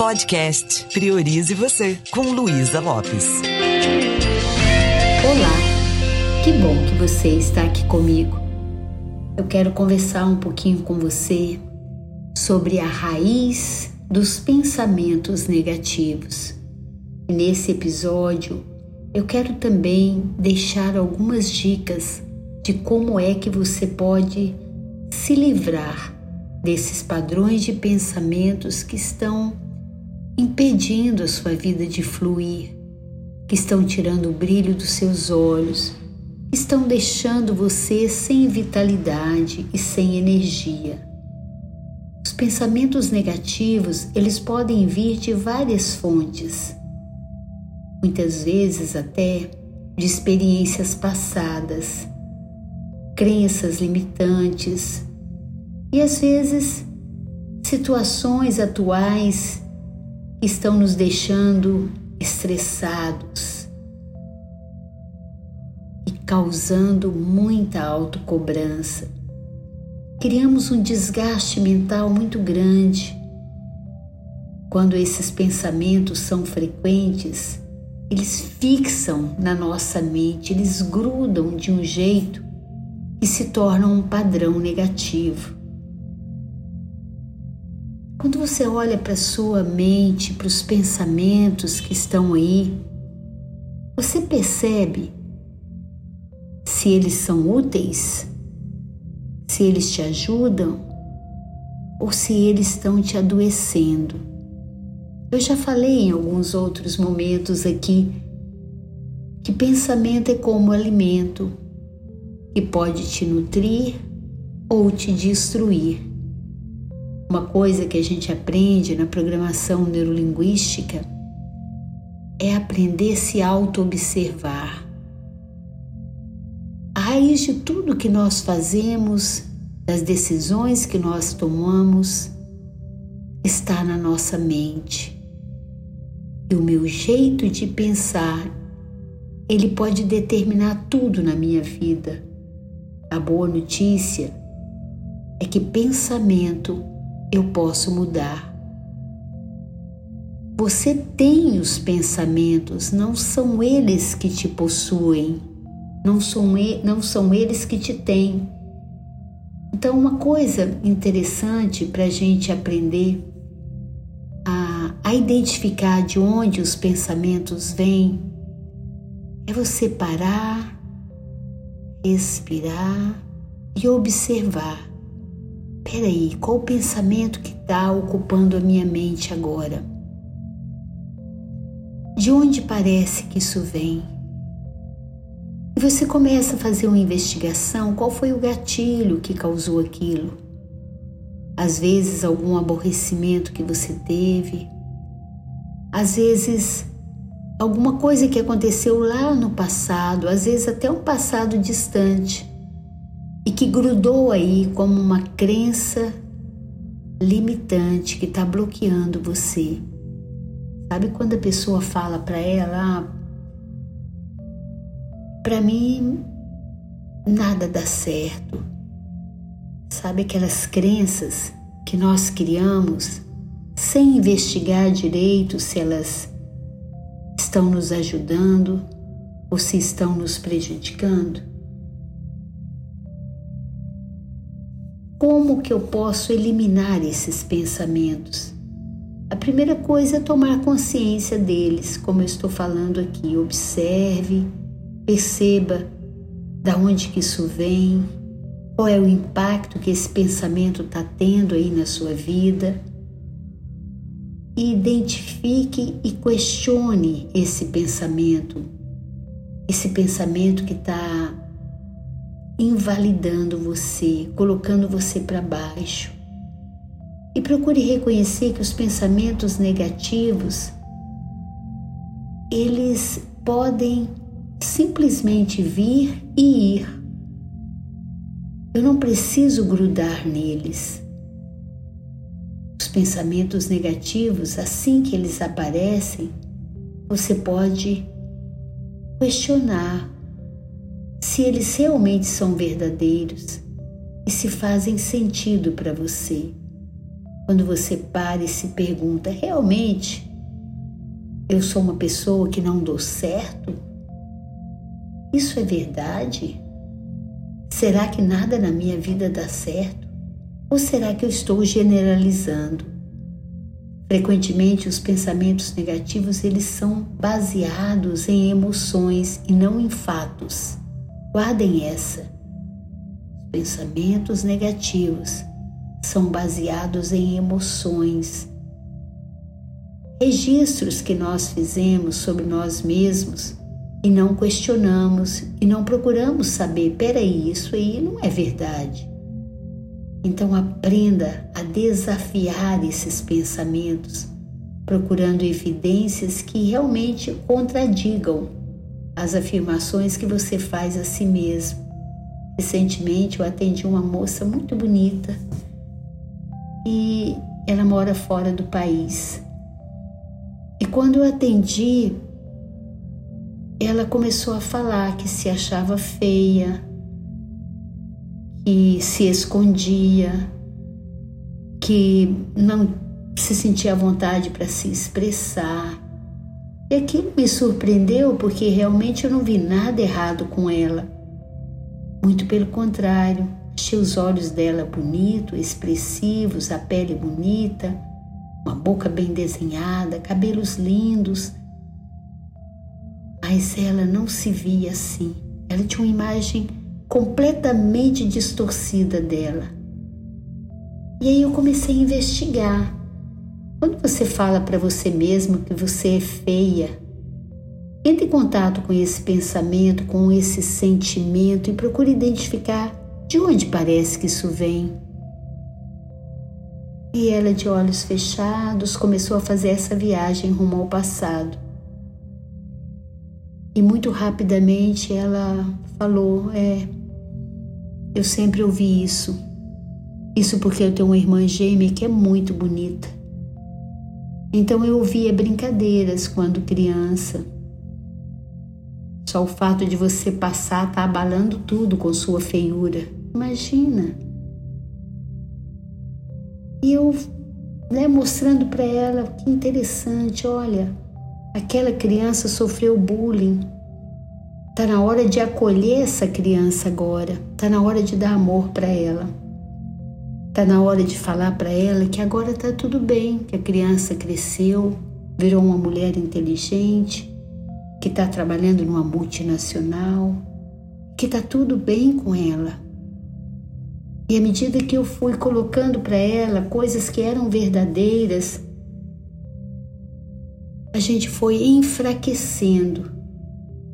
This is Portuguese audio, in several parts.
Podcast Priorize Você, com Luísa Lopes. Olá, que bom que você está aqui comigo. Eu quero conversar um pouquinho com você sobre a raiz dos pensamentos negativos. Nesse episódio, eu quero também deixar algumas dicas de como é que você pode se livrar desses padrões de pensamentos que estão impedindo a sua vida de fluir, que estão tirando o brilho dos seus olhos, estão deixando você sem vitalidade e sem energia. Os pensamentos negativos, eles podem vir de várias fontes. Muitas vezes até de experiências passadas, crenças limitantes e às vezes situações atuais estão nos deixando estressados e causando muita autocobrança. Criamos um desgaste mental muito grande. Quando esses pensamentos são frequentes, eles fixam na nossa mente, eles grudam de um jeito que se torna um padrão negativo. Quando você olha para sua mente, para os pensamentos que estão aí, você percebe se eles são úteis, se eles te ajudam ou se eles estão te adoecendo. Eu já falei em alguns outros momentos aqui que pensamento é como alimento que pode te nutrir ou te destruir. Uma coisa que a gente aprende na programação neurolinguística é aprender a se auto-observar. A raiz de tudo que nós fazemos, das decisões que nós tomamos, está na nossa mente. E o meu jeito de pensar, ele pode determinar tudo na minha vida. A boa notícia é que pensamento eu posso mudar. Você tem os pensamentos, não são eles que te possuem, não são, não são eles que te têm. Então, uma coisa interessante para a gente aprender a, a identificar de onde os pensamentos vêm é você parar, respirar e observar Peraí, qual o pensamento que está ocupando a minha mente agora? De onde parece que isso vem? E você começa a fazer uma investigação: qual foi o gatilho que causou aquilo? Às vezes, algum aborrecimento que você teve, às vezes, alguma coisa que aconteceu lá no passado, às vezes, até um passado distante e que grudou aí como uma crença limitante que está bloqueando você. Sabe quando a pessoa fala para ela, ah, para mim nada dá certo. Sabe aquelas crenças que nós criamos sem investigar direito se elas estão nos ajudando ou se estão nos prejudicando? Como que eu posso eliminar esses pensamentos? A primeira coisa é tomar consciência deles, como eu estou falando aqui. Observe, perceba da onde que isso vem, qual é o impacto que esse pensamento está tendo aí na sua vida. E identifique e questione esse pensamento, esse pensamento que está invalidando você, colocando você para baixo. E procure reconhecer que os pensamentos negativos eles podem simplesmente vir e ir. Eu não preciso grudar neles. Os pensamentos negativos, assim que eles aparecem, você pode questionar se eles realmente são verdadeiros e se fazem sentido para você. quando você para e se pergunta: realmente eu sou uma pessoa que não dou certo? Isso é verdade? Será que nada na minha vida dá certo? Ou será que eu estou generalizando? Frequentemente os pensamentos negativos eles são baseados em emoções e não em fatos. Guardem essa. Os pensamentos negativos são baseados em emoções. Registros que nós fizemos sobre nós mesmos e não questionamos e não procuramos saber, peraí, isso aí não é verdade. Então aprenda a desafiar esses pensamentos, procurando evidências que realmente contradigam as afirmações que você faz a si mesmo. Recentemente eu atendi uma moça muito bonita e ela mora fora do país. E quando eu atendi, ela começou a falar que se achava feia, que se escondia, que não se sentia à vontade para se expressar. E aquilo me surpreendeu porque realmente eu não vi nada errado com ela. Muito pelo contrário, achei os olhos dela bonitos, expressivos, a pele bonita, uma boca bem desenhada, cabelos lindos. Mas ela não se via assim. Ela tinha uma imagem completamente distorcida dela. E aí eu comecei a investigar. Quando você fala para você mesmo que você é feia, entre em contato com esse pensamento, com esse sentimento e procure identificar de onde parece que isso vem. E ela, de olhos fechados, começou a fazer essa viagem rumo ao passado. E muito rapidamente ela falou: É, eu sempre ouvi isso. Isso porque eu tenho uma irmã gêmea que é muito bonita. Então eu ouvia brincadeiras quando criança. Só o fato de você passar tá abalando tudo com sua feiura. Imagina. E eu né, mostrando para ela que interessante, olha, aquela criança sofreu bullying Está na hora de acolher essa criança agora. Está na hora de dar amor para ela. Está na hora de falar para ela que agora está tudo bem, que a criança cresceu, virou uma mulher inteligente, que está trabalhando numa multinacional, que está tudo bem com ela. E à medida que eu fui colocando para ela coisas que eram verdadeiras, a gente foi enfraquecendo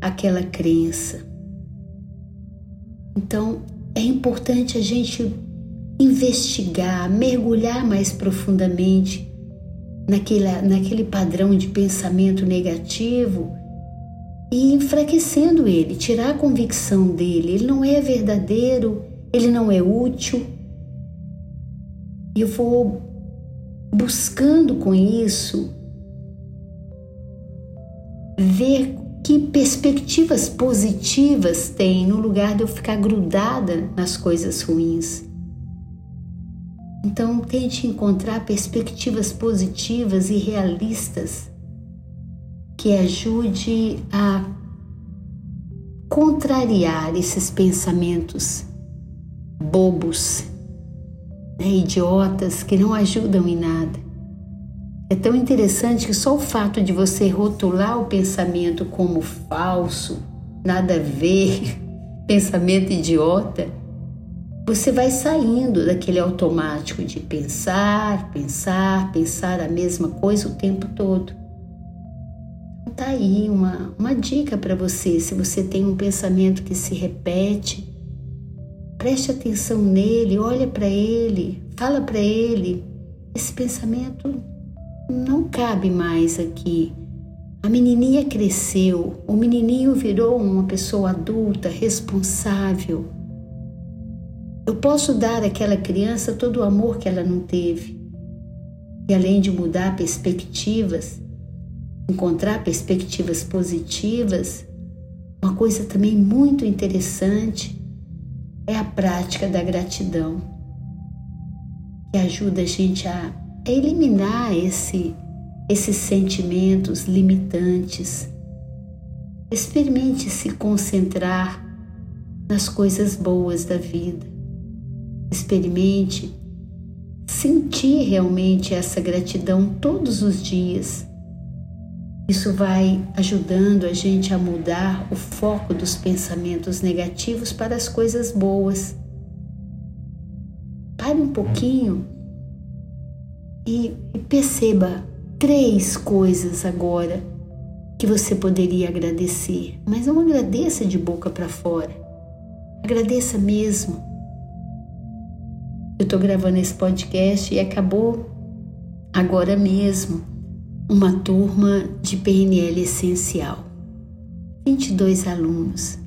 aquela crença. Então, é importante a gente investigar, mergulhar mais profundamente naquele, naquele padrão de pensamento negativo e enfraquecendo ele, tirar a convicção dele. Ele não é verdadeiro, ele não é útil. E eu vou buscando com isso ver que perspectivas positivas tem no lugar de eu ficar grudada nas coisas ruins. Então, tente encontrar perspectivas positivas e realistas que ajude a contrariar esses pensamentos bobos, né, idiotas que não ajudam em nada. É tão interessante que só o fato de você rotular o pensamento como falso, nada a ver, pensamento idiota, você vai saindo daquele automático de pensar, pensar, pensar a mesma coisa o tempo todo. Então, tá aí uma, uma dica para você. Se você tem um pensamento que se repete, preste atenção nele, olha para ele, fala para ele. Esse pensamento não cabe mais aqui. A menininha cresceu, o menininho virou uma pessoa adulta, responsável. Eu posso dar àquela criança todo o amor que ela não teve. E além de mudar perspectivas, encontrar perspectivas positivas, uma coisa também muito interessante é a prática da gratidão, que ajuda a gente a eliminar esse, esses sentimentos limitantes. Experimente se concentrar nas coisas boas da vida. Experimente sentir realmente essa gratidão todos os dias. Isso vai ajudando a gente a mudar o foco dos pensamentos negativos para as coisas boas. Pare um pouquinho e, perceba três coisas agora que você poderia agradecer, mas não agradeça de boca para fora. Agradeça mesmo. Eu estou gravando esse podcast e acabou agora mesmo uma turma de PNL essencial. 22 alunos,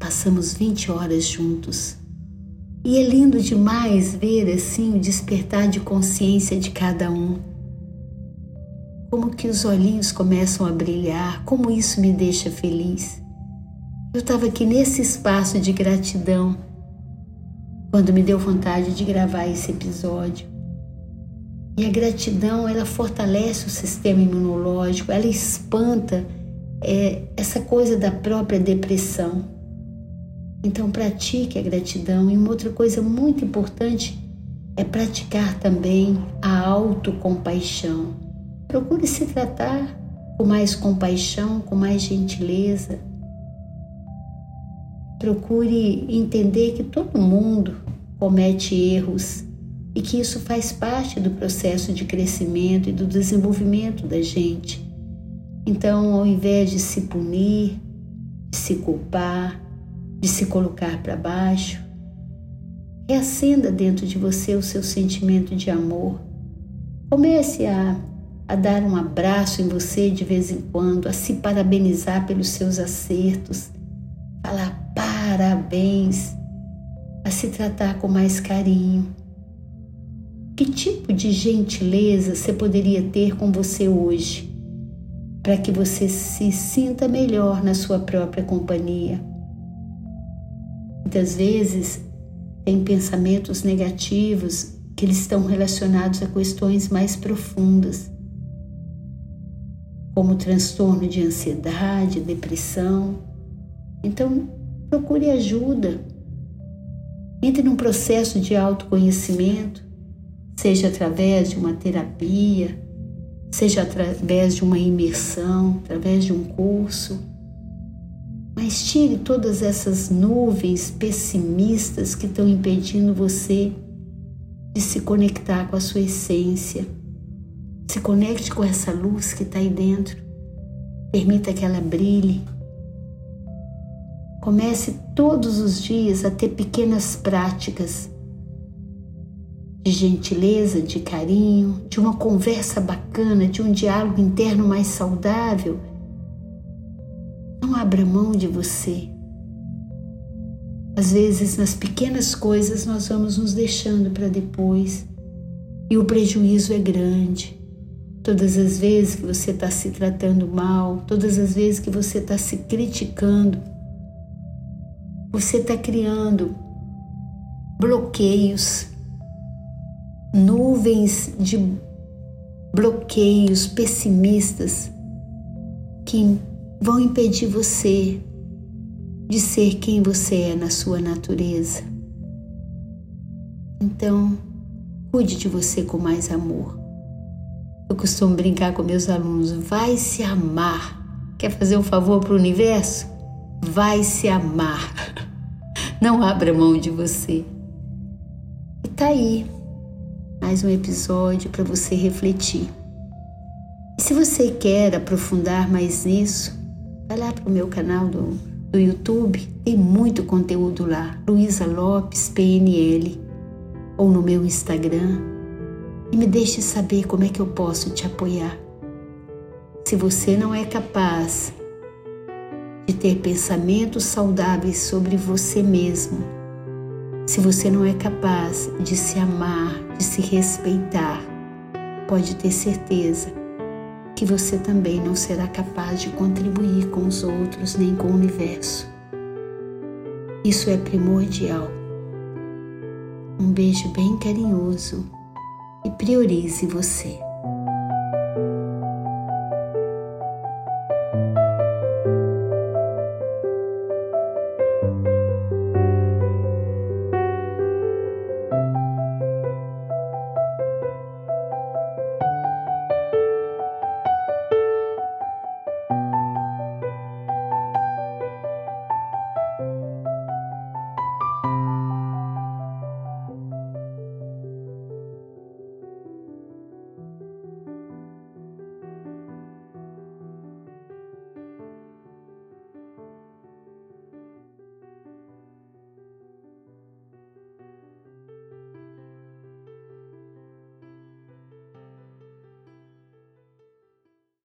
passamos 20 horas juntos. E é lindo demais ver assim o despertar de consciência de cada um. Como que os olhinhos começam a brilhar, como isso me deixa feliz. Eu estava aqui nesse espaço de gratidão quando me deu vontade de gravar esse episódio. E a gratidão, ela fortalece o sistema imunológico, ela espanta é, essa coisa da própria depressão. Então, pratique a gratidão. E uma outra coisa muito importante é praticar também a autocompaixão. Procure se tratar com mais compaixão, com mais gentileza. Procure entender que todo mundo comete erros e que isso faz parte do processo de crescimento e do desenvolvimento da gente. Então, ao invés de se punir, de se culpar, de se colocar para baixo, reacenda dentro de você o seu sentimento de amor. Comece a, a dar um abraço em você de vez em quando, a se parabenizar pelos seus acertos, falar parabéns, a se tratar com mais carinho que tipo de gentileza você poderia ter com você hoje, para que você se sinta melhor na sua própria companhia? Muitas vezes tem pensamentos negativos que eles estão relacionados a questões mais profundas, como transtorno de ansiedade, depressão. Então, procure ajuda. Entre num processo de autoconhecimento seja através de uma terapia, seja através de uma imersão, através de um curso. Mas tire todas essas nuvens pessimistas que estão impedindo você de se conectar com a sua essência. Se conecte com essa luz que está aí dentro. Permita que ela brilhe. Comece todos os dias a ter pequenas práticas de gentileza, de carinho, de uma conversa bacana, de um diálogo interno mais saudável. Não abra mão de você. Às vezes, nas pequenas coisas, nós vamos nos deixando para depois e o prejuízo é grande. Todas as vezes que você está se tratando mal, todas as vezes que você está se criticando, você está criando bloqueios nuvens de bloqueios pessimistas que vão impedir você de ser quem você é na sua natureza. Então, cuide de você com mais amor. Eu costumo brincar com meus alunos: vai se amar. Quer fazer um favor para o universo? Vai se amar. Não abra mão de você. E tá aí mais um episódio para você refletir. E se você quer aprofundar mais nisso, vai lá para o meu canal do, do YouTube, tem muito conteúdo lá, Luísa Lopes PNL, ou no meu Instagram, e me deixe saber como é que eu posso te apoiar. Se você não é capaz de ter pensamentos saudáveis sobre você mesmo, se você não é capaz de se amar, de se respeitar, pode ter certeza que você também não será capaz de contribuir com os outros nem com o universo. Isso é primordial. Um beijo bem carinhoso e priorize você.